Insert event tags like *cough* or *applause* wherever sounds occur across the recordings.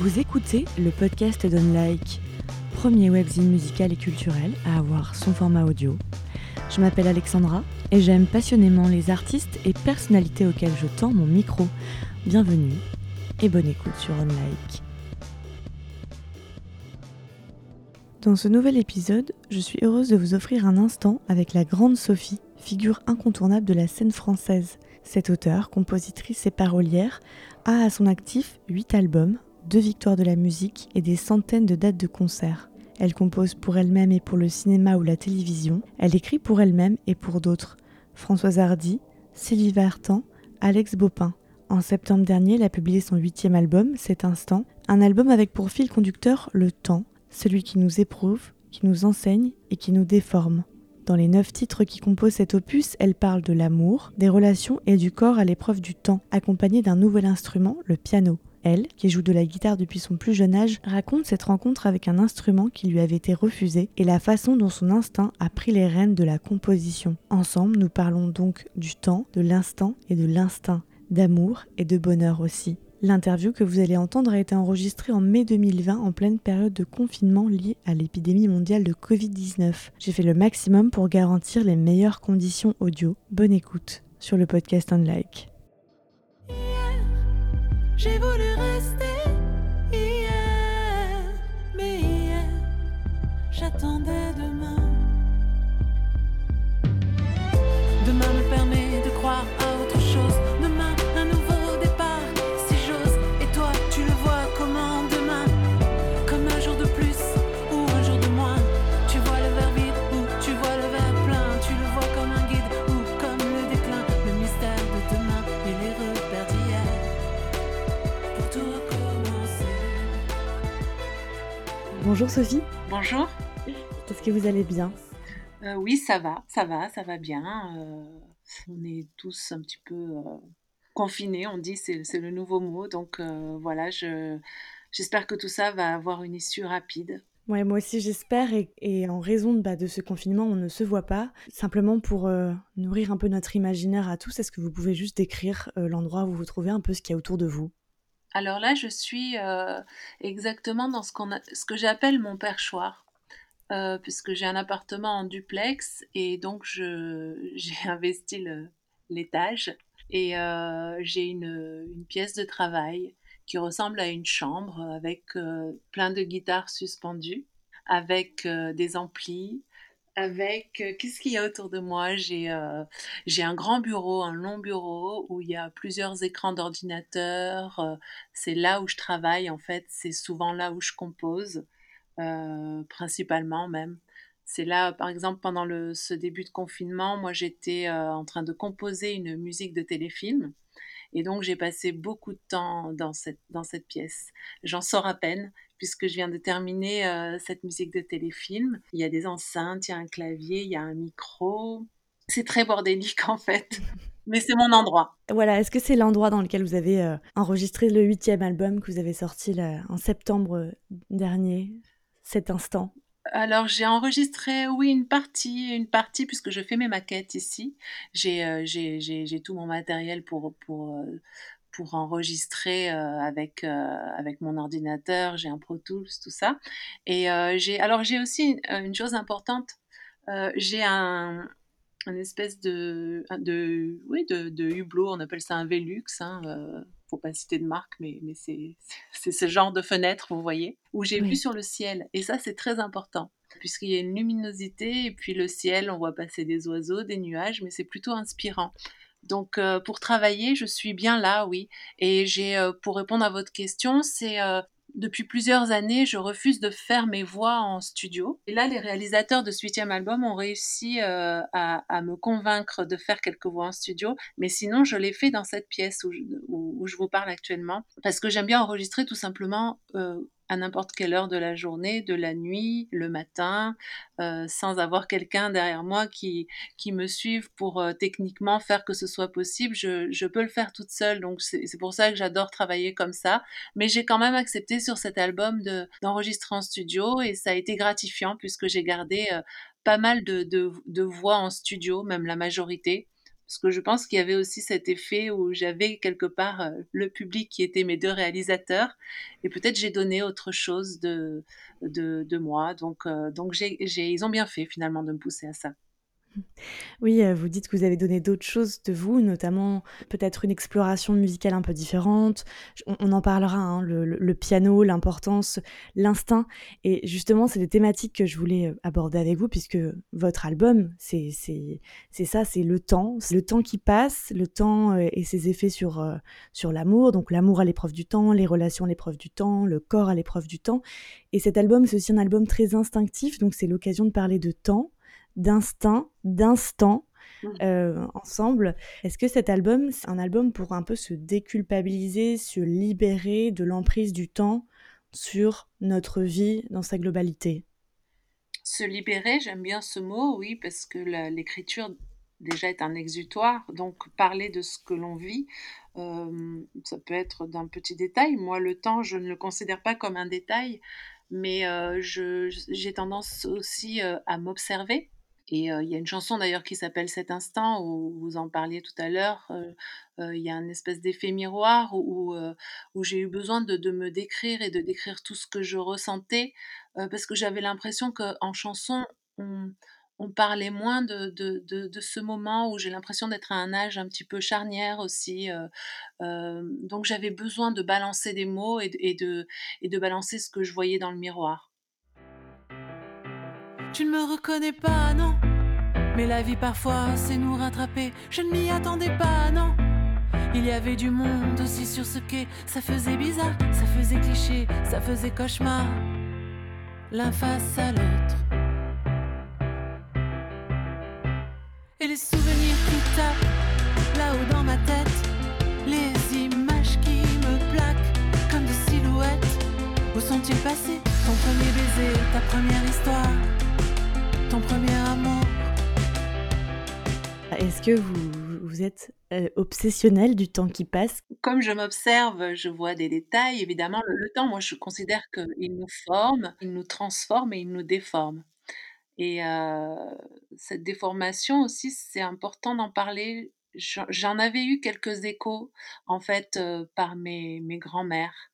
Vous écoutez le podcast d'Unlike, premier webzine musical et culturel à avoir son format audio. Je m'appelle Alexandra et j'aime passionnément les artistes et personnalités auxquels je tends mon micro. Bienvenue et bonne écoute sur Unlike. Dans ce nouvel épisode, je suis heureuse de vous offrir un instant avec la grande Sophie, figure incontournable de la scène française. Cette auteure, compositrice et parolière a à son actif 8 albums, 2 victoires de la musique et des centaines de dates de concerts. Elle compose pour elle-même et pour le cinéma ou la télévision. Elle écrit pour elle-même et pour d'autres. Françoise Hardy, Sylvie Vartan, Alex Bopin. En septembre dernier, elle a publié son huitième album, Cet Instant, un album avec pour fil conducteur le temps, celui qui nous éprouve, qui nous enseigne et qui nous déforme. Dans les neuf titres qui composent cet opus, elle parle de l'amour, des relations et du corps à l'épreuve du temps, accompagnée d'un nouvel instrument, le piano. Elle, qui joue de la guitare depuis son plus jeune âge, raconte cette rencontre avec un instrument qui lui avait été refusé et la façon dont son instinct a pris les rênes de la composition. Ensemble, nous parlons donc du temps, de l'instant et de l'instinct, d'amour et de bonheur aussi. L'interview que vous allez entendre a été enregistrée en mai 2020 en pleine période de confinement liée à l'épidémie mondiale de Covid-19. J'ai fait le maximum pour garantir les meilleures conditions audio. Bonne écoute sur le podcast Unlike. J'ai voulu rester hier, mais hier, j'attendais demain. Bonjour Sophie, Bonjour. est-ce que vous allez bien? Euh, oui, ça va, ça va, ça va bien. Euh, on est tous un petit peu euh, confinés, on dit, c'est, le nouveau mot. Donc voilà, je, j'espère que tout ça va avoir une issue rapide. Ouais, moi aussi j'espère et, et en raison de, bah, de ce confinement, on ne se voit pas. Simplement pour nourrir un peu notre imaginaire à tous, est-ce que vous pouvez juste décrire l'endroit où vous vous trouvez, un peu ce qu'il y a autour de vous? Alors là, je suis euh, exactement dans ce, que j'appelle mon perchoir. euh, puisque j'ai un appartement en duplex et donc *laughs* j'ai investi l'étage et euh, j'ai une, pièce de travail qui ressemble à une chambre avec plein de guitares suspendues, avec des amplis, avec euh, qu'est-ce qu'il y a autour de moi? J'ai euh, j'ai un grand bureau, un long bureau où il y a plusieurs écrans d'ordinateur. euh, c'est là où je travaille en fait, c'est souvent là où je compose principalement même. C'est là, par exemple, pendant le, ce début de confinement, moi j'étais en train de composer une musique de téléfilm. Et donc j'ai passé beaucoup de temps dans cette, dans cette pièce. J'en sors à peine puisque je viens de terminer euh, cette musique de téléfilm. Il y a des enceintes, il y a un clavier, il y a un micro. C'est très bordélique *laughs* en fait. Mais c'est mon endroit. Voilà, est-ce que c'est l'endroit dans lequel vous avez euh, enregistré le huitième album que vous avez sorti là, en septembre euh, dernier, cet instant? Alors j'ai enregistré, oui, une partie, une partie, puisque je fais mes maquettes ici. J'ai euh, tout mon matériel pour, pour, euh, pour enregistrer euh, avec, euh, avec mon ordinateur. J'ai un Pro Tools, tout ça. Et euh, j'ai, alors j'ai aussi une, une chose importante. J'ai un, un espèce de, de, oui, de, de hublot, on appelle ça un Velux. Hein, euh, faut pas citer de marque, mais, mais c'est, *laughs* c'est ce genre de fenêtre, vous voyez, où j'ai Oui. vu sur le ciel. Et ça, c'est très important, puisqu'il y a une luminosité, et puis le ciel, on voit passer des oiseaux, des nuages, mais c'est plutôt inspirant. Donc, euh, pour travailler, je suis bien là, oui. Et j'ai, euh, pour répondre à votre question, c'est euh, depuis plusieurs années, je refuse de faire mes voix en studio. Et là, les réalisateurs de ce huitième album ont réussi euh, à, à me convaincre de faire quelques voix en studio. Mais sinon, je l'ai fait dans cette pièce où je, où, où je vous parle actuellement. Parce que j'aime bien enregistrer tout simplement euh, à n'importe quelle heure de la journée, de la nuit, le matin, euh, sans avoir quelqu'un derrière moi qui, qui me suive pour euh, techniquement faire que ce soit possible. Je, je peux le faire toute seule, donc c'est pour ça que j'adore travailler comme ça. Mais j'ai quand même accepté sur cet album de- d'enregistrer en studio et ça a été gratifiant puisque j'ai gardé euh, pas mal de, de, de voix en studio, même la majorité. Parce que je pense qu'il y avait aussi cet effet où j'avais quelque part euh, le public qui était mes deux réalisateurs, et peut-être j'ai donné autre chose de, de, de moi. Donc, euh, donc j'ai, ils ont bien fait finalement de me pousser à ça. Oui, euh, vous dites que vous avez donné d'autres choses de vous, notamment peut-être une exploration musicale un peu différente. On, en parlera, hein, le, piano, l'importance, l'instinct. Et justement, c'est des thématiques que je voulais euh, aborder avec vous, puisque votre album, c'est ça, c'est le temps. C'est le temps qui passe, le temps euh, et ses effets sur, sur l'amour. Donc l'amour à l'épreuve du temps, les relations à l'épreuve du temps, le corps à l'épreuve du temps. Et cet album, c'est aussi un album très instinctif, donc c'est l'occasion de parler de temps d'instinct, d'instant mmh. euh, ensemble. Est-ce que cet album, c'est un album pour un peu se déculpabiliser, se libérer de l'emprise du temps sur notre vie dans sa globalité? Se libérer, j'aime bien ce mot, oui, parce que l'écriture déjà est un exutoire, donc parler de ce que l'on vit, euh, ça peut être d'un petit détail. Moi, le temps, je ne le considère pas comme un détail, mais euh, j'ai tendance aussi à m'observer et il y a une chanson d'ailleurs qui s'appelle Cet instant, où vous en parliez tout à l'heure. Il y a un espèce d'effet miroir où, où j'ai eu besoin de, de, me décrire et de décrire tout ce que je ressentais, parce que j'avais l'impression qu'en chanson, on, on, parlait moins de, de, de ce moment où j'ai l'impression d'être à un âge un petit peu charnière aussi. donc j'avais besoin de balancer des mots et, et, de, et de balancer ce que je voyais dans le miroir. Tu ne me reconnais pas, non Mais la vie parfois sait nous rattraper. Je ne m'y attendais pas, non Il y avait du monde aussi sur ce quai. Ça faisait bizarre, ça faisait cliché, ça faisait cauchemar. L'un face à l'autre. Et les souvenirs qui tapent là-haut dans ma tête. Les images qui me plaquent comme des silhouettes. Où sont-ils passés Ton premier baiser, ta première histoire? Ton premier amour. Est-ce que vous, vous êtes euh, obsessionnel du temps qui passe? Comme je m'observe, je vois des détails. Évidemment, le, temps, moi, je considère qu'il nous forme, il nous transforme et il nous déforme. Et euh, cette déformation aussi, c'est important d'en parler. J'en avais eu quelques échos, en fait, euh, par mes, mes grands-mères.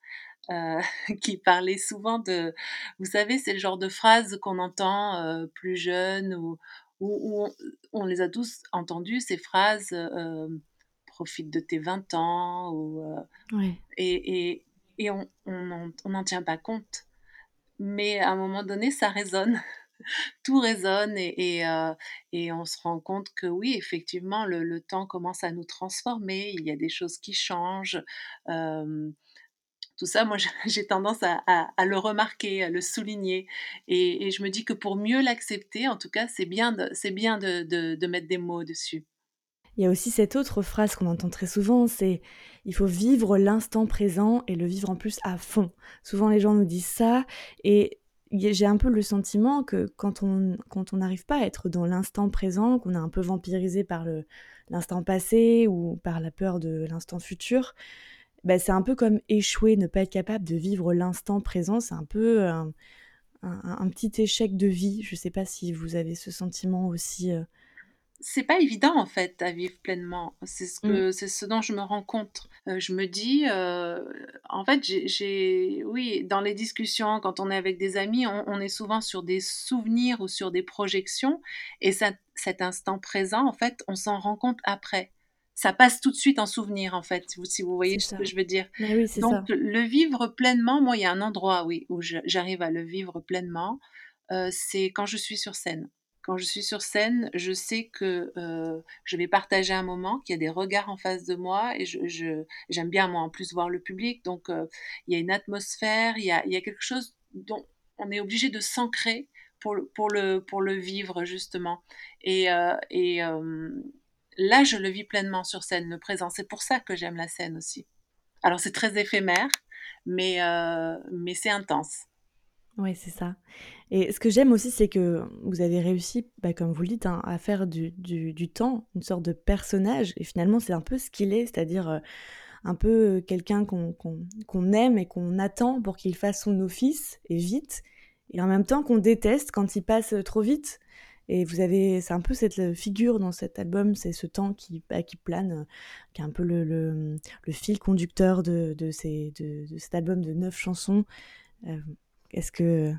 Euh, *laughs* qui parlait souvent de, vous savez, c'est le genre de phrase qu'on entend euh, plus jeune ou, ou, on, les a tous entendues, ces phrases, euh, profite de tes 20 ans, ou, et, et, et, on n'en tient pas compte. Mais à un moment donné, ça résonne. *laughs* Tout résonne et, et, et, on se rend compte que oui, effectivement, le, le, temps commence à nous transformer, il y a des choses qui changent tout ça, moi, *laughs* j'ai tendance à, le remarquer, à le souligner. Et, je me dis que pour mieux l'accepter, en tout cas, c'est bien, de, bien de, mettre des mots dessus. Il y a aussi cette autre phrase qu'on entend très souvent, c'est il faut vivre l'instant présent et le vivre en plus à fond. Souvent les gens nous disent ça et j'ai un peu le sentiment que quand on quand on n'arrive pas à être dans l'instant présent, qu'on est un peu vampirisé par l'instant passé ou par la peur de l'instant futur, bah, c'est un peu comme échouer, ne pas être capable de vivre l'instant présent. C'est un peu un, petit échec de vie. Je ne sais pas si vous avez ce sentiment aussi. Euh. C'est pas évident en fait à vivre pleinement. C'est ce, que, mmh. c'est ce dont je me rends compte. Euh, je me dis, euh, en fait, j'ai, oui, dans les discussions, quand on est avec des amis, on, est souvent sur des souvenirs ou sur des projections. Et cet instant présent, en fait, on s'en rend compte après ça passe tout de suite en souvenir, en fait, si vous, voyez ce que je veux dire. Donc, le vivre pleinement, moi, il y a un endroit, oui, où j'arrive à le vivre pleinement, euh, c'est quand je suis sur scène. Quand je suis sur scène, je sais que euh, je vais partager un moment, qu'il y a des regards en face de moi, et je, j'aime bien, moi, en plus, voir le public. Donc, euh, il y a une atmosphère, il y a, il y a quelque chose dont on est obligé de s'ancrer pour, pour, le, pour le vivre, justement. Et, et là, je le vis pleinement sur scène, le présent. C'est pour ça que j'aime la scène aussi. Alors, c'est très éphémère, mais, euh, mais c'est intense. Oui, c'est ça. Et ce que j'aime aussi, c'est que vous avez réussi, bah, comme vous le dites, hein, à faire du, du, temps une sorte de personnage. Et finalement, c'est un peu ce qu'il est, c'est-à-dire euh, un peu quelqu'un qu'on aime et qu'on attend pour qu'il fasse son office et vite. Et en même temps qu'on déteste quand il passe trop vite. Et vous avez, c'est un peu cette figure dans cet album, c'est ce temps qui, bah, qui plane, qui est un peu le, fil conducteur de, cet album de neuf chansons. est-ce que,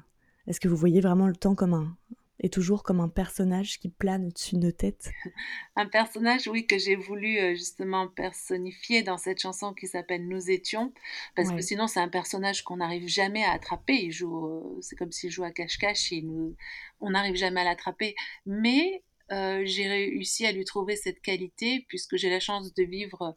est-ce que vous voyez vraiment le temps comme un, et toujours comme un personnage qui plane au-dessus de nos têtes. *laughs* Un personnage, oui, que j'ai voulu euh, justement personnifier dans cette chanson qui s'appelle Nous étions, parce que sinon c'est un personnage qu'on n'arrive jamais à attraper. Il joue, euh, c'est comme s'il joue à cache-cache et nous, on n'arrive jamais à l'attraper. Mais euh, j'ai réussi à lui trouver cette qualité puisque j'ai la chance de vivre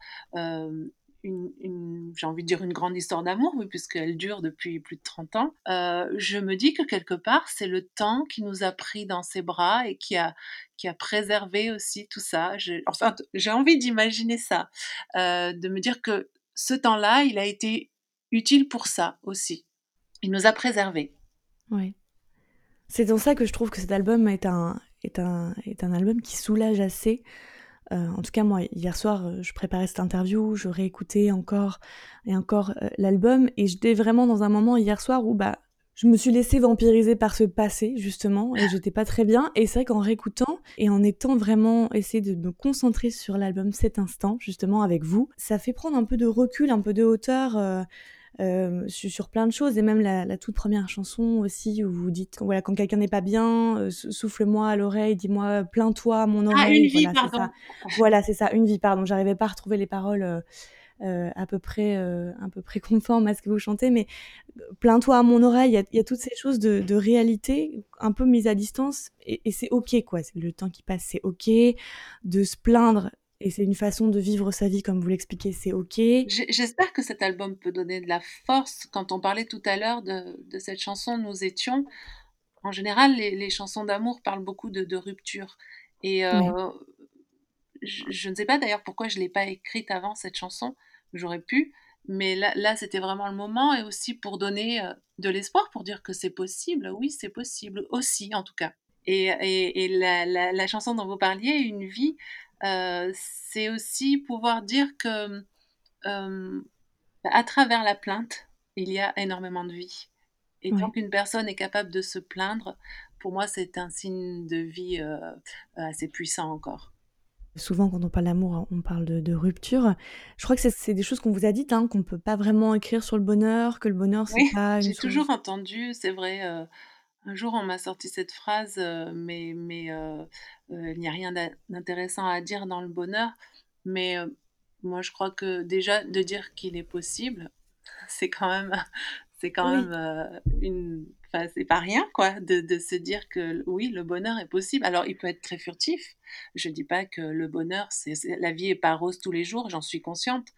une, j'ai envie de dire une grande histoire d'amour, oui, puisqu'elle dure depuis plus de 30 ans, euh, je me dis que quelque part, c'est le temps qui nous a pris dans ses bras et qui a, qui a préservé aussi tout ça. enfin, j'ai envie d'imaginer ça, euh, de me dire que ce temps-là, il a été utile pour ça aussi. Il nous a préservés. Oui. C'est dans ça que je trouve que cet album est un, est un, est un album qui soulage assez euh, en tout cas, moi, hier soir, euh, je préparais cette interview, je réécoutais encore et encore euh, l'album, et j'étais vraiment dans un moment hier soir où bah, je me suis laissée vampiriser par ce passé, justement, et j'étais pas très bien. Et c'est vrai qu'en réécoutant et en étant vraiment essayé de me concentrer sur l'album cet instant, justement, avec vous, ça fait prendre un peu de recul, un peu de hauteur. Euh, sur plein de choses. Et même la, toute première chanson aussi où vous dites voilà quand quelqu'un n'est pas bien euh, souffle-moi à l'oreille dis-moi plains-toi à mon oreille. ah une vie voilà, pardon. voilà c'est ça une vie pardon. J'arrivais pas à retrouver les paroles euh, à peu près à peu près *laughs* conformes à ce que vous chantez mais plains-toi à mon oreille. Il y, a toutes ces choses de, réalité un peu mises à distance et, et c'est ok quoi. Le temps qui passe c'est ok de se plaindre et c'est une façon de vivre sa vie comme vous l'expliquez, c'est ok. J'espère que cet album peut donner de la force. Quand on parlait tout à l'heure de, de, cette chanson Nous étions, en général, les, les chansons d'amour parlent beaucoup de, de rupture. Et euh, je, je, ne sais pas d'ailleurs pourquoi je ne l'ai pas écrite avant cette chanson, j'aurais pu, mais là, là c'était vraiment le moment et aussi pour donner euh, de l'espoir, pour dire que c'est possible. Oui, c'est possible aussi, en tout cas. Et, et, et la, la, la, chanson dont vous parliez, Une vie, euh, c'est aussi pouvoir dire que euh, à travers la plainte, il y a énormément de vie. Et tant qu'une personne est capable de se plaindre, pour moi, c'est un signe de vie euh, assez puissant encore. Souvent, quand on parle d'amour, on parle de, rupture. Je crois que c'est des choses qu'on vous a dites, hein, qu'on ne peut pas vraiment écrire sur le bonheur, que le bonheur, c'est pas *laughs* une J'ai toujours entendu, c'est vrai, un jour, on m'a sorti cette phrase, euh, mais, mais euh, euh, il n'y a rien d'intéressant à dire dans le bonheur. Mais moi, je crois que déjà, de dire qu'il est possible, *laughs* c'est quand même, c'est quand même une. Enfin, c'est pas rien, quoi, de, de, se dire que oui, le bonheur est possible. Alors, il peut être très furtif. Je dis pas que le bonheur, c'est la vie est pas rose tous les jours, j'en suis consciente.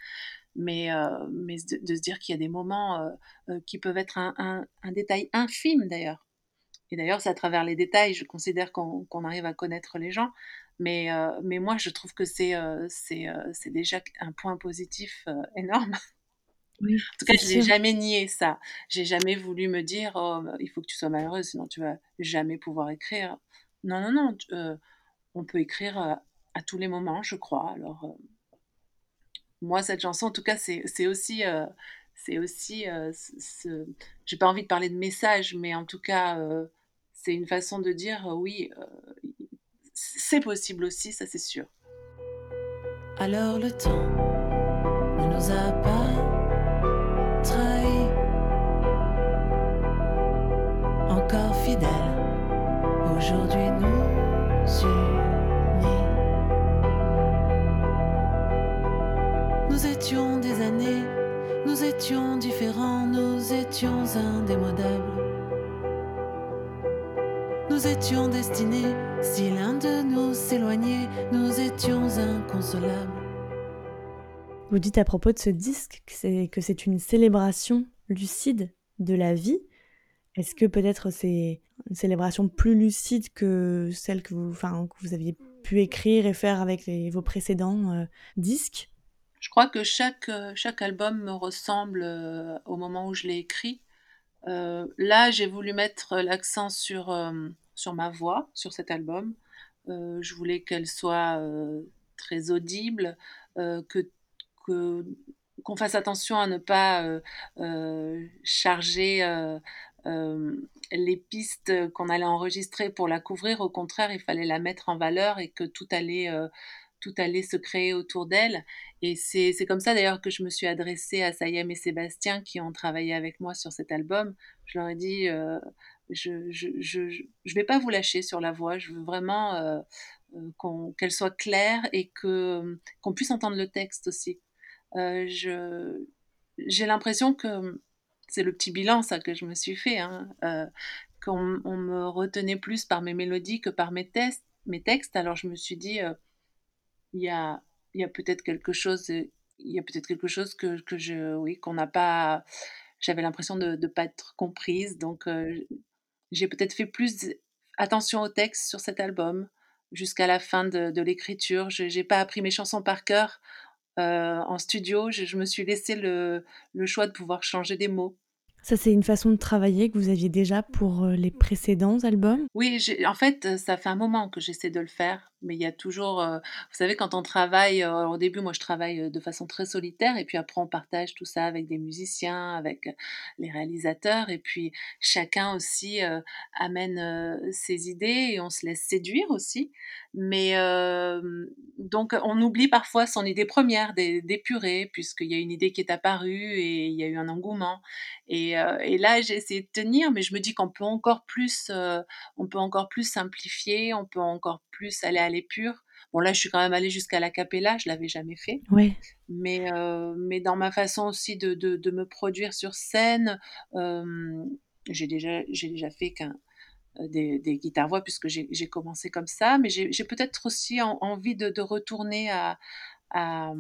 Mais, mais de, se dire qu'il y a des moments qui peuvent être un, un, un détail infime, d'ailleurs et d'ailleurs, c'est à travers les détails, je considère qu'on arrive à connaître les gens. Mais, euh, mais moi, je trouve que c'est euh, euh, c'est déjà un point positif énorme. Oui, en tout cas, je n'ai jamais nié ça. J'ai jamais voulu me dire oh, il faut que tu sois malheureuse, sinon tu vas jamais pouvoir écrire. Non, non, non. on peut écrire à tous les moments, je crois. Alors, moi, cette chanson, en tout cas, c'est aussi c'est aussi, ce... j'ai pas envie de parler de message, mais en tout cas, c'est une façon de dire euh, oui, euh, c'est possible aussi, ça c'est sûr. Alors le temps ne nous a pas trahis, encore fidèles, aujourd'hui nous unis. Nous étions des années, nous étions différents, nous étions indémodables nous étions destinés, si l'un de nous s'éloignait, nous étions inconsolables. Vous dites à propos de ce disque que c'est une célébration lucide de la vie. Est-ce que peut-être c'est une célébration plus lucide que celle que vous, enfin, que vous aviez pu écrire et faire avec vos précédents euh, disques? Je crois que chaque, euh, chaque album me ressemble euh, au moment où je l'ai écrit. là, j'ai voulu mettre l'accent sur sur ma voix sur cet album. Euh, je voulais qu'elle soit euh, très audible, euh, que qu'on fasse attention à ne pas charger les pistes qu'on allait enregistrer pour la couvrir. Au contraire, il fallait la mettre en valeur et que tout allait, tout allait se créer autour d'elle. Et c'est comme ça d'ailleurs que je me suis adressée à Sayem et Sébastien qui ont travaillé avec moi sur cet album. Je leur ai dit, je ne je, je, je, vais pas vous lâcher sur la voix, je veux vraiment euh, qu'elle soit claire et que qu'on puisse entendre le texte aussi. j'ai l'impression que c'est le petit bilan, que je me suis fait, hein, euh, qu'on me retenait plus par mes mélodies que par mes, tests, mes textes. Alors je me suis dit, euh, il y a, y a peut-être quelque chose, il y a peut-être quelque chose que, que je, oui, qu'on n'a pas. J'avais l'impression de ne pas être comprise, donc euh, j'ai peut-être fait plus attention au texte sur cet album jusqu'à la fin de, de l'écriture. Je n'ai pas appris mes chansons par cœur euh, en studio, je, me suis laissé le, le, choix de pouvoir changer des mots. Ça, c'est une façon de travailler que vous aviez déjà pour euh, les précédents albums? Oui, en fait, ça fait un moment que j'essaie de le faire mais il y a toujours, euh, vous savez, quand on travaille, euh, au début, moi je travaille euh, de façon très solitaire, et puis après on partage tout ça avec des musiciens, avec les réalisateurs, et puis chacun aussi amène ses idées et on se laisse séduire aussi. Mais donc on oublie parfois son idée première d'épurer, puisqu'il y a une idée qui est apparue et il y a eu un engouement. Et, là j'ai essayé de tenir, mais je me dis qu'on peut encore plus, on peut encore plus simplifier, on peut encore plus aller à l'épure. Bon, là, je suis quand même allée jusqu'à la capella, je l'avais jamais fait. Oui. Mais, euh, mais dans ma façon aussi de, de, me produire sur scène, euh, j'ai déjà, déjà fait qu'un, euh, des, des guitares-voix puisque j'ai commencé comme ça, mais j'ai peut-être aussi envie de, de, retourner à, à,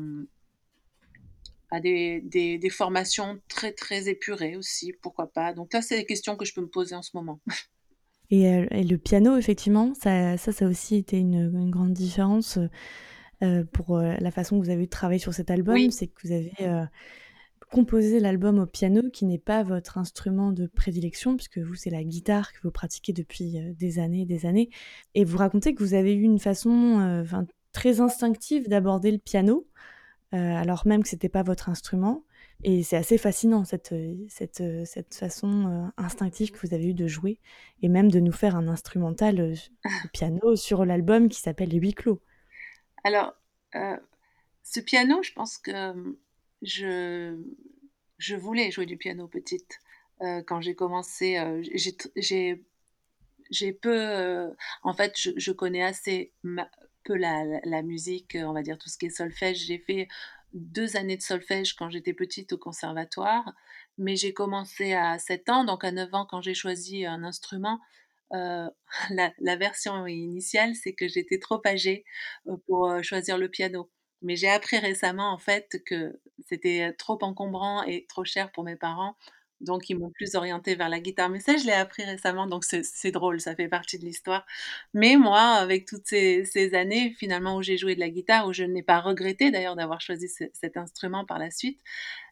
à des, des, des, formations très très épurées aussi, pourquoi pas. Donc là, c'est des questions que je peux me poser en ce moment. *laughs* Euh, et, le piano, effectivement, ça, ça, ça a aussi été une, grande différence euh, pour euh, la façon que vous avez travaillé sur cet album. C'est que vous avez composé l'album au piano, qui n'est pas votre instrument de prédilection, puisque vous, c'est la guitare que vous pratiquez depuis des années et des années. Et vous racontez que vous avez eu une façon très instinctive d'aborder le piano, alors même que ce n'était pas votre instrument. Et c'est assez fascinant, cette, cette, cette façon euh, instinctive que vous avez eue de jouer, et même de nous faire un instrumental euh, piano sur l'album qui s'appelle Les Huit Clos. Alors, euh, ce piano, je pense que je, je voulais jouer du piano petite. quand j'ai commencé, j'ai j'ai peu, en fait, je, je connais assez peu la, la, la, musique, on va dire tout ce qui est solfège. J'ai fait deux années de solfège quand j'étais petite au conservatoire, mais j'ai commencé à 7 ans, donc à 9 ans quand j'ai choisi un instrument. Euh, *laughs* la, la, version initiale, c'est que j'étais trop âgée euh, pour euh, choisir le piano. Mais j'ai appris récemment en fait que c'était trop encombrant et trop cher pour mes parents donc, ils m'ont plus orienté vers la guitare. Mais ça, je l'ai appris récemment, donc c'est drôle, ça fait partie de l'histoire. Mais moi, avec toutes ces, années, finalement, où j'ai joué de la guitare, où je n'ai pas regretté d'ailleurs d'avoir choisi cet instrument par la suite,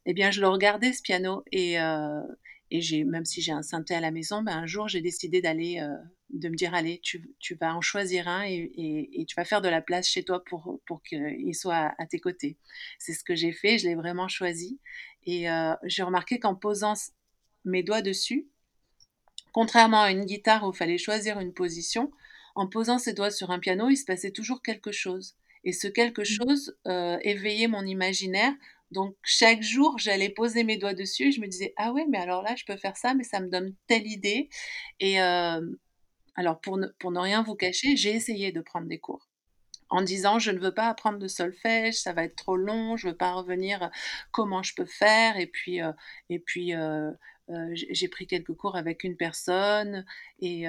eh bien, je le regardais, ce piano. Et, euh, et j'ai, même si j'ai un synthé à la maison, ben, un jour, j'ai décidé d'aller, euh, de me dire, allez, tu, tu, vas en choisir un et, et, et, tu vas faire de la place chez toi pour, pour qu'il soit à, à, tes côtés. C'est ce que j'ai fait, je l'ai vraiment choisi. Et euh, j'ai remarqué qu'en posant mes doigts dessus. Contrairement à une guitare où il fallait choisir une position, en posant ses doigts sur un piano, il se passait toujours quelque chose. Et ce quelque mmh. chose euh, éveillait mon imaginaire. Donc chaque jour, j'allais poser mes doigts dessus et je me disais ah ouais, mais alors là, je peux faire ça, mais ça me donne telle idée. Et euh, alors pour ne, pour ne rien vous cacher, j'ai essayé de prendre des cours en disant je ne veux pas apprendre de solfège, ça va être trop long, je veux pas revenir comment je peux faire? Et puis euh, et puis euh, euh, j'ai pris quelques cours avec une personne et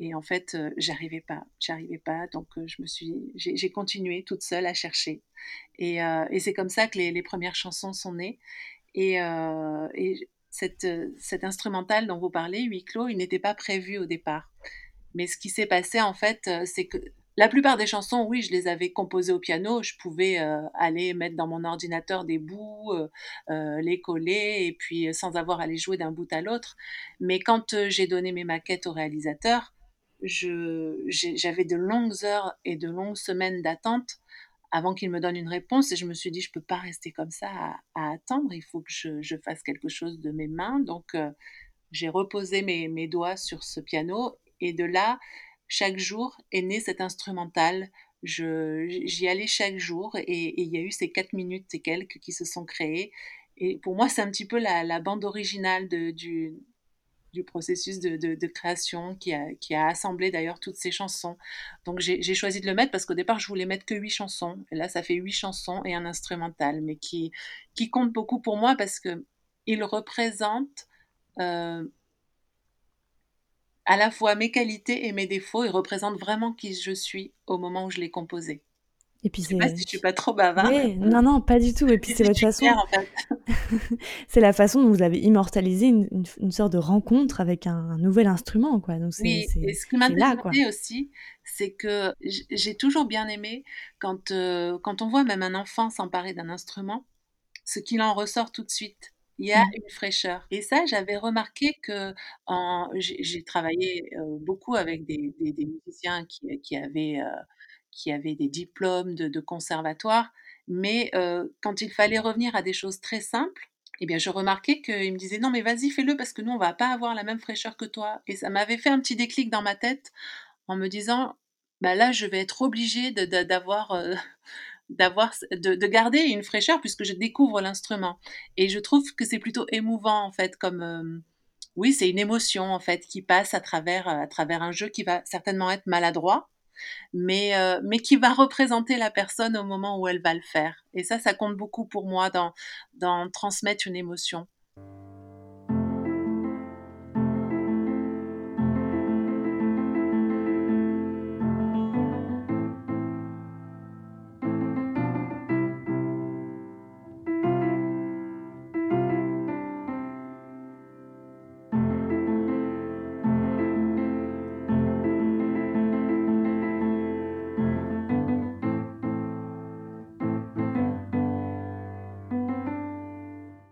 et en fait j'arrivais pas, j'arrivais pas. Donc je me suis j'ai continué toute seule à chercher. Et, c'est comme ça que les, premières chansons sont nées. Et, et cette, cet instrumental dont vous parlez, huis clos, il n'était pas prévu au départ. Mais ce qui s'est passé en fait, c'est que la plupart des chansons, oui, je les avais composées au piano. Je pouvais euh, aller mettre dans mon ordinateur des bouts, euh, euh, les coller, et puis sans avoir à les jouer d'un bout à l'autre. Mais quand j'ai donné mes maquettes au réalisateur, j'avais de longues heures et de longues semaines d'attente avant qu'il me donne une réponse. Et je me suis dit, je ne peux pas rester comme ça à, attendre. Il faut que je, fasse quelque chose de mes mains. Donc, j'ai reposé mes doigts sur ce piano et de là, chaque jour est né cet instrumental. Je, j'y allais chaque jour et, il y a eu ces quatre minutes et quelques qui se sont créées. Et pour moi, c'est un petit peu la, bande originale du, du processus de, de, création qui a, qui a assemblé d'ailleurs toutes ces chansons. Donc j'ai choisi de le mettre parce qu'au départ, je voulais mettre que huit chansons. Et là, ça fait huit chansons et un instrumental, mais qui, qui compte beaucoup pour moi parce que il représente euh, à la fois mes qualités et mes défauts. Il représente vraiment qui je suis au moment où je l'ai composé. Et puis Je sais pas si je suis pas trop bavarde. Ouais, non, non, pas du tout. Et puis *laughs* c'est votre façon, en fait. *laughs* c'est la façon dont vous avez immortalisé une, une, une sorte de rencontre avec un, un nouvel instrument, quoi. Donc c'est Oui, et ce qui m'a demandé aussi, c'est que j'ai toujours bien aimé quand, euh, quand on voit même un enfant s'emparer d'un instrument, ce qu'il en ressort tout de suite. Il y a Mm. une fraîcheur. Et ça, j'avais remarqué que en, j'ai travaillé euh, beaucoup avec des, des, des musiciens qui, qui avaient, euh, qui avaient des diplômes de, de conservatoire, mais euh, quand il fallait revenir à des choses très simples, eh bien, je remarquais qu'ils me disaient non, mais vas-y, fais-le parce que nous, on va pas avoir la même fraîcheur que toi. Et ça m'avait fait un petit déclic dans ma tête en me disant, bah là, je vais être obligée d'avoir, d'avoir, de, de garder une fraîcheur puisque je découvre l'instrument. Et je trouve que c'est plutôt émouvant en fait, comme euh, oui, c'est une émotion en fait qui passe à travers à travers un jeu qui va certainement être maladroit, mais euh, mais qui va représenter la personne au moment où elle va le faire. Et ça, ça compte beaucoup pour moi dans dans transmettre une émotion.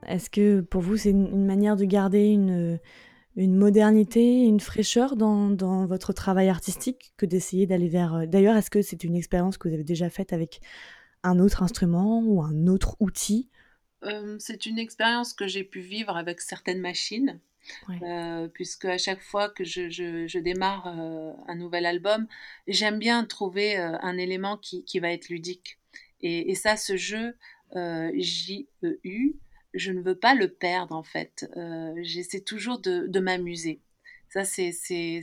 Est-ce que pour vous, c'est une, une manière de garder une, une modernité, une fraîcheur dans, dans votre travail artistique que d'essayer d'aller vers... euh, D'ailleurs, est-ce que c'est une expérience que vous avez déjà faite avec un autre instrument ou un autre outil? Euh, c'est une expérience que j'ai pu vivre avec certaines machines. Ouais. Euh, puisque à chaque fois que je, je- je démarre euh, un nouvel album, j'aime bien trouver euh, un élément qui, qui va être ludique. Et, et ça, ce jeu J-E-U, je ne veux pas le perdre en fait. Euh, j'essaie toujours de, m'amuser. Ça, c'est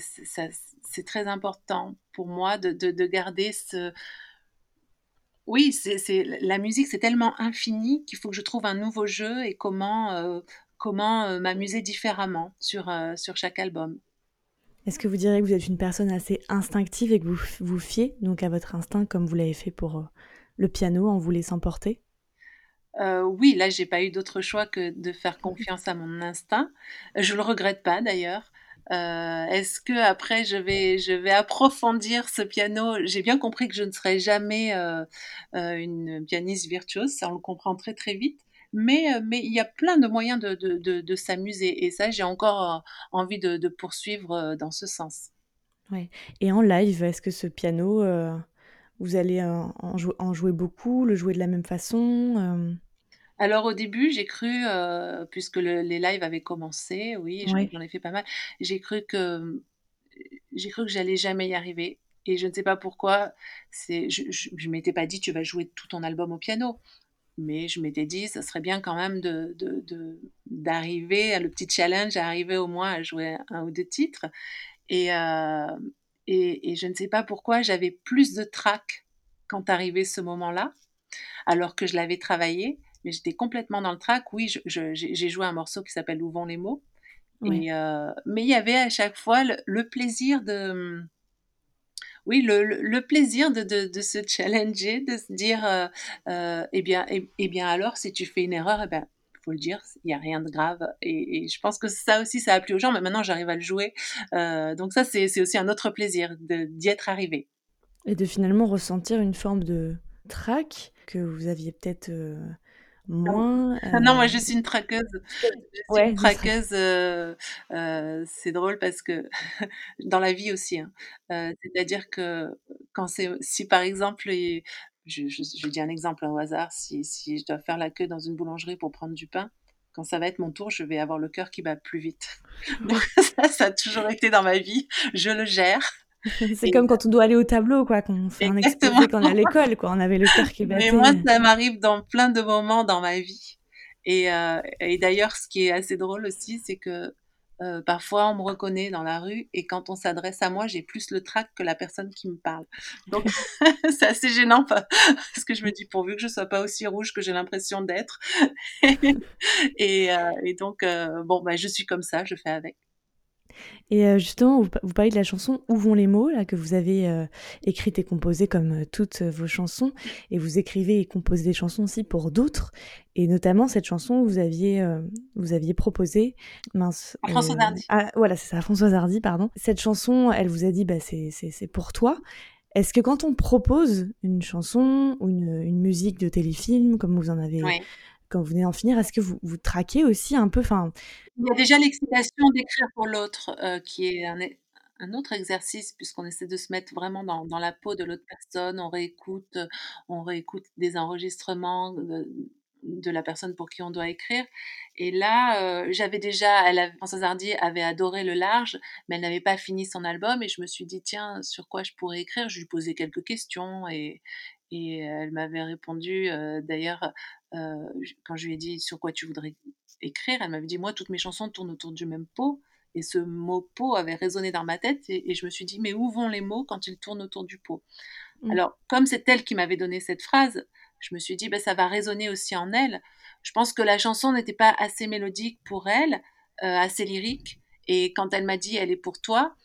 très important pour moi de, de, de garder ce... Oui, c'est, la musique, c'est tellement infini qu'il faut que je trouve un nouveau jeu et comment, euh, comment euh, m'amuser différemment sur, sur chaque album. Est-ce que vous diriez que vous êtes une personne assez instinctive et que vous vous fiez donc à votre instinct comme vous l'avez fait pour le piano en vous laissant porter? Euh, oui, là, j'ai pas eu d'autre choix que de faire *laughs* confiance à mon instinct. Je le regrette pas d'ailleurs. Euh, est-ce que après je vais je vais approfondir ce piano? J'ai bien compris que je ne serai jamais euh, une pianiste virtuose, ça on le comprend très très vite. Mais mais il y a plein de moyens de de, de, de s'amuser et ça j'ai encore envie de, poursuivre dans ce sens. Ouais. Et en live, est-ce que ce piano, euh, vous allez en, jou- en jouer beaucoup, le jouer de la même façon Alors au début, j'ai cru, euh, puisque le- les lives avaient commencé, oui, j'en ai fait pas mal, j'ai cru que j'ai cru que j'allais jamais y arriver. Et je ne sais pas pourquoi, c'est, je, je, je m'étais pas dit tu vas jouer tout ton album au piano, mais je m'étais dit ça serait bien quand même de, de, de- d'arriver à le petit challenge, à arriver au moins à jouer un ou deux titres. Et, euh, et, et je ne sais pas pourquoi j'avais plus de trac quand arrivait ce moment-là alors que je l'avais travaillé, mais j'étais complètement dans le track. Oui, j'ai joué un morceau qui s'appelle Où vont les mots? Et, euh, mais il y avait à chaque fois le, le plaisir de, oui, le, le- le plaisir de, de, de se challenger, de se dire, euh, euh, eh bien, eh, eh bien alors, si tu fais une erreur, eh ben, faut le dire, il n'y a rien de grave. Et, et je pense que ça aussi, ça a plu aux gens, mais maintenant, j'arrive à le jouer. Donc ça, c'est aussi un autre plaisir d'y être arrivé. Et de finalement ressentir une forme de trac que vous aviez peut-être moins. *laughs* Ah non, moi euh, je suis une traqueuse. Je suis Ouais, une traqueuse. euh, euh, c'est drôle parce que *laughs* dans la vie aussi. hein. Euh, c'est-à-dire que quand c'est, si par exemple, et je, je, je dis un exemple au hasard, si, si je dois faire la queue dans une boulangerie pour prendre du pain, quand ça va être mon tour, je vais avoir le cœur qui bat plus vite. *laughs* Donc ça, ça a toujours été dans ma vie. Je le gère. *laughs* C'est comme quand on doit aller au tableau, quoi, qu'on fait un exposé quand on est à l'école, quoi. On avait le cœur qui battait. Mais moi, ça m'arrive dans plein de moments dans ma vie. Et, euh, et d'ailleurs, ce qui est assez drôle aussi, c'est que euh, parfois, on me reconnaît dans la rue et quand on s'adresse à moi, j'ai plus le trac que la personne qui me parle. Donc, *laughs* *laughs* c'est assez gênant parce que je me dis pourvu que je sois pas aussi rouge que j'ai l'impression d'être. et, euh, et, donc, bon, bah, je suis comme ça, je fais avec. Et euh, justement, vous, parlez de la chanson Où vont les mots, là, que vous avez euh, écrite et composée comme euh, toutes vos chansons. Et vous écrivez et composez des chansons aussi pour d'autres. Et notamment cette chanson, vous aviez, vous aviez proposé. Mince. À Françoise Hardy. Ah, voilà, c'est ça, Françoise Hardy, pardon. Cette chanson, elle vous a dit, bah, c'est pour toi. Est-ce que quand on propose une chanson ou une, une, musique de téléfilm, comme vous en avez quand vous venez d'en finir, est-ce que vous, vous traquez aussi un peu enfin... Il y a déjà l'excitation d'écrire pour l'autre, euh, qui est un, un, autre exercice, puisqu'on essaie de se mettre vraiment dans, la peau de l'autre personne. On réécoute, on réécoute des enregistrements de, la personne pour qui on doit écrire. Et là, euh, j'avais déjà, elle Françoise Hardy avait adoré le large, mais elle n'avait pas fini son album. Et je me suis dit, tiens, sur quoi je pourrais écrire? Je lui posais quelques questions et, et elle m'avait répondu, euh, d'ailleurs, euh, quand je lui ai dit sur quoi tu voudrais écrire, elle m'avait dit moi toutes mes chansons tournent autour du même pot. Et ce mot pot avait résonné dans ma tête et, je me suis dit mais où vont les mots quand ils tournent autour du pot? Mmh. Alors comme c'est elle qui m'avait donné cette phrase, je me suis dit ben, ça va résonner aussi en elle. Je pense que la chanson n'était pas assez mélodique pour elle, euh, assez lyrique. Et quand elle m'a dit elle est pour toi,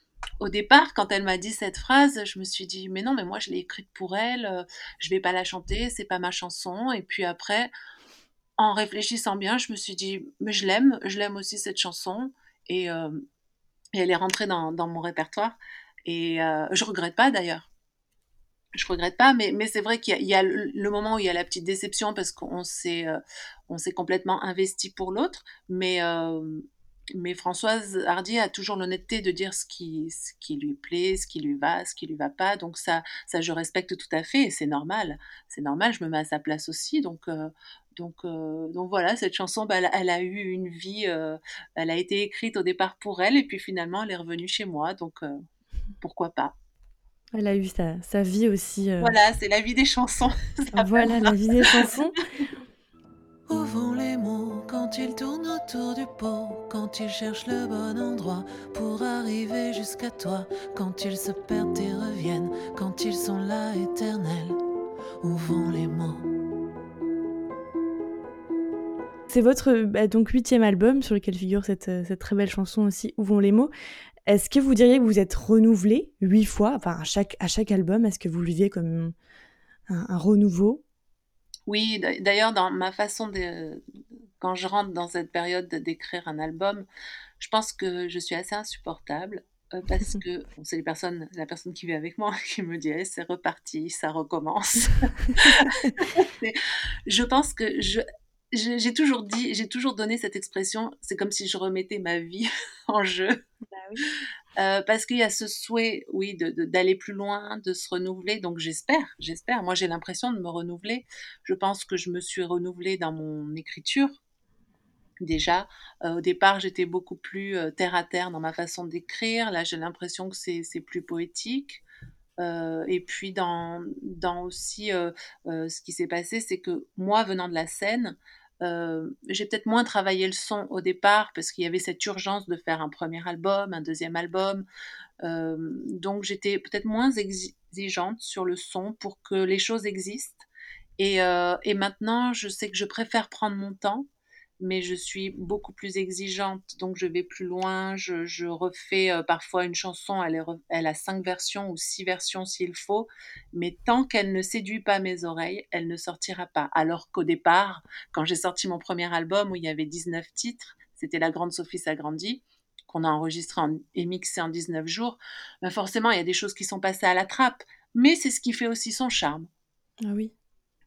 au départ, quand elle m'a dit cette phrase, je me suis dit mais non, mais moi je l'ai écrite pour elle, euh, je vais pas la chanter, c'est pas ma chanson. Et puis après, en réfléchissant bien, je me suis dit mais je l'aime, je l'aime aussi cette chanson et, euh, elle est rentrée dans, mon répertoire et euh, je regrette pas d'ailleurs. Je regrette pas, mais, c'est vrai qu'il y, a le, moment où il y a la petite déception parce qu'on s'est on s'est complètement investi pour l'autre, mais mais Françoise Hardy a toujours l'honnêteté de dire ce qui, ce qui lui plaît, ce qui lui va, ce qui lui va pas. Donc ça, ça je respecte tout à fait et c'est normal. C'est normal, je me mets à sa place aussi. Donc, euh, donc, euh, donc voilà, cette chanson, bah, elle, a eu une vie, euh, elle a été écrite au départ pour elle et puis finalement elle est revenue chez moi. Donc pourquoi pas elle a eu sa, sa vie aussi. Voilà, c'est la vie des chansons. *laughs* voilà, la vie des chansons. *laughs* Où vont les mots quand ils tournent autour du pot, quand ils cherchent le bon endroit pour arriver jusqu'à toi, quand ils se perdent et reviennent, quand ils sont là éternels. Où vont les mots. C'est votre bah, donc huitième album sur lequel figure cette, cette, très belle chanson aussi, Où vont les mots. Est-ce que vous diriez que vous êtes renouvelé huit fois, enfin à chaque, à chaque album, est-ce que vous le vivez comme un renouveau? Oui, d'ailleurs, dans ma façon de. Quand je rentre dans cette période d'écrire un album, je pense que je suis assez insupportable. Euh, parce *laughs* que c'est les personnes, la personne qui vit avec moi *laughs* qui me dit eh, c'est reparti, ça recommence. *laughs* je pense que je, j'ai toujours dit, j'ai toujours donné cette expression, c'est comme si je remettais ma vie en jeu. Bah oui. Euh, parce qu'il y a ce souhait, oui, d'aller plus loin, de se renouveler. Donc j'espère, j'espère. Moi, j'ai l'impression de me renouveler. Je pense que je me suis renouvelée dans mon écriture. Déjà, euh, au départ, j'étais beaucoup plus euh, terre à terre dans ma façon d'écrire. Là, j'ai l'impression que c'est plus poétique. et puis dans, aussi ce qui s'est passé, c'est que moi, venant de la scène, euh, j'ai peut-être moins travaillé le son au départ parce qu'il y avait cette urgence de faire un premier album, un deuxième album. Euh, donc j'étais peut-être moins exigeante sur le son pour que les choses existent. Et, euh, et maintenant, je sais que je préfère prendre mon temps mais je suis beaucoup plus exigeante, donc je vais plus loin. Je, refais euh, parfois une chanson, elle, a cinq versions ou six versions s'il faut, mais tant qu'elle ne séduit pas mes oreilles, elle ne sortira pas. Alors qu'au départ, quand j'ai sorti mon premier album où il y avait 19 titres, c'était La Grande Sophie s'agrandit, qu'on a enregistré et mixé en 19 jours, ben forcément, il y a des choses qui sont passées à la trappe, mais c'est ce qui fait aussi son charme. Ah oui.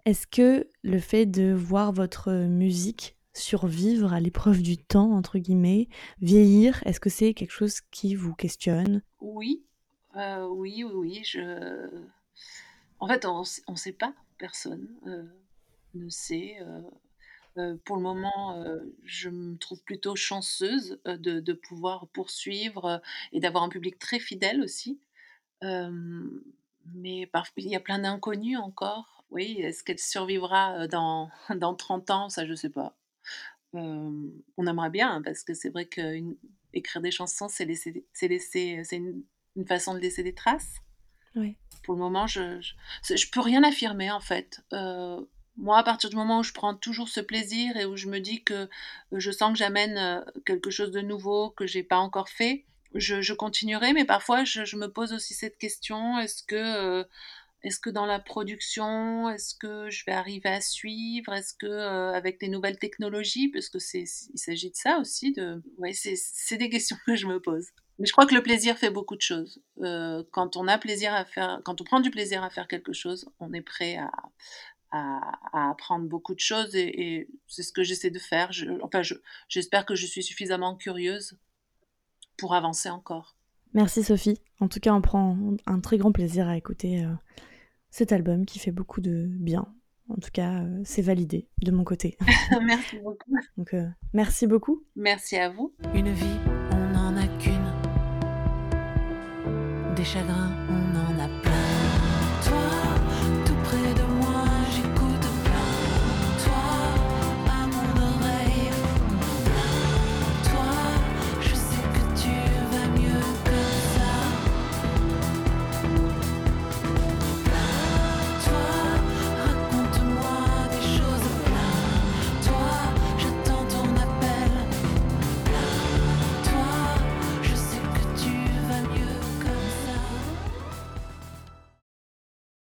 Est-ce que le fait de voir votre musique survivre à l'épreuve du temps, entre guillemets, vieillir, est-ce que c'est quelque chose qui vous questionne? Oui, euh, oui, oui, oui. Je... En fait, on ne sait pas, personne euh, ne sait. Euh, Heu, pour le moment, je me trouve plutôt chanceuse, de pouvoir poursuivre, et d'avoir un public très fidèle aussi. Mais il y a plein d'inconnus encore. Oui, est-ce qu'elle survivra, dans *laughs* dans 30 ans? Ça, je sais pas. On aimerait bien, hein, parce que c'est vrai qu'une écrire des chansons, c'est laisser c'est laisser, c'est une une façon de laisser des traces. Ouais. Pour le moment, je je peux rien affirmer, en fait. Moi, à partir du moment où je prends toujours ce plaisir et où je me dis que, je sens que j'amène, quelque chose de nouveau que j'ai pas encore fait, je je continuerai. Mais parfois, je je me pose aussi cette question: «Est-ce que, est-ce que dans la production, est-ce que je vais arriver à suivre? Est-ce que, heu, avec les nouvelles technologies?» parce que c'est il s'agit de ça aussi, de c'est des *laughs* questions que je me pose. Mais je crois que le plaisir fait beaucoup de choses. Heu, quand on a plaisir à faire quand on prend du plaisir à faire quelque chose, on est prêt à apprendre beaucoup de choses et c'est ce que j'essaie de faire. Enfin, je j'espère que je suis suffisamment curieuse pour avancer encore. Merci Sophie. En tout cas, on prend un très grand plaisir à écouter, heu, cet album qui fait beaucoup de bien. En tout cas, heu, c'est validé de mon côté. *laughs* *laughs* Merci beaucoup. Donc, heu, merci beaucoup. Merci à vous. Une vie, on n'en a qu'une. Des chagrins, on.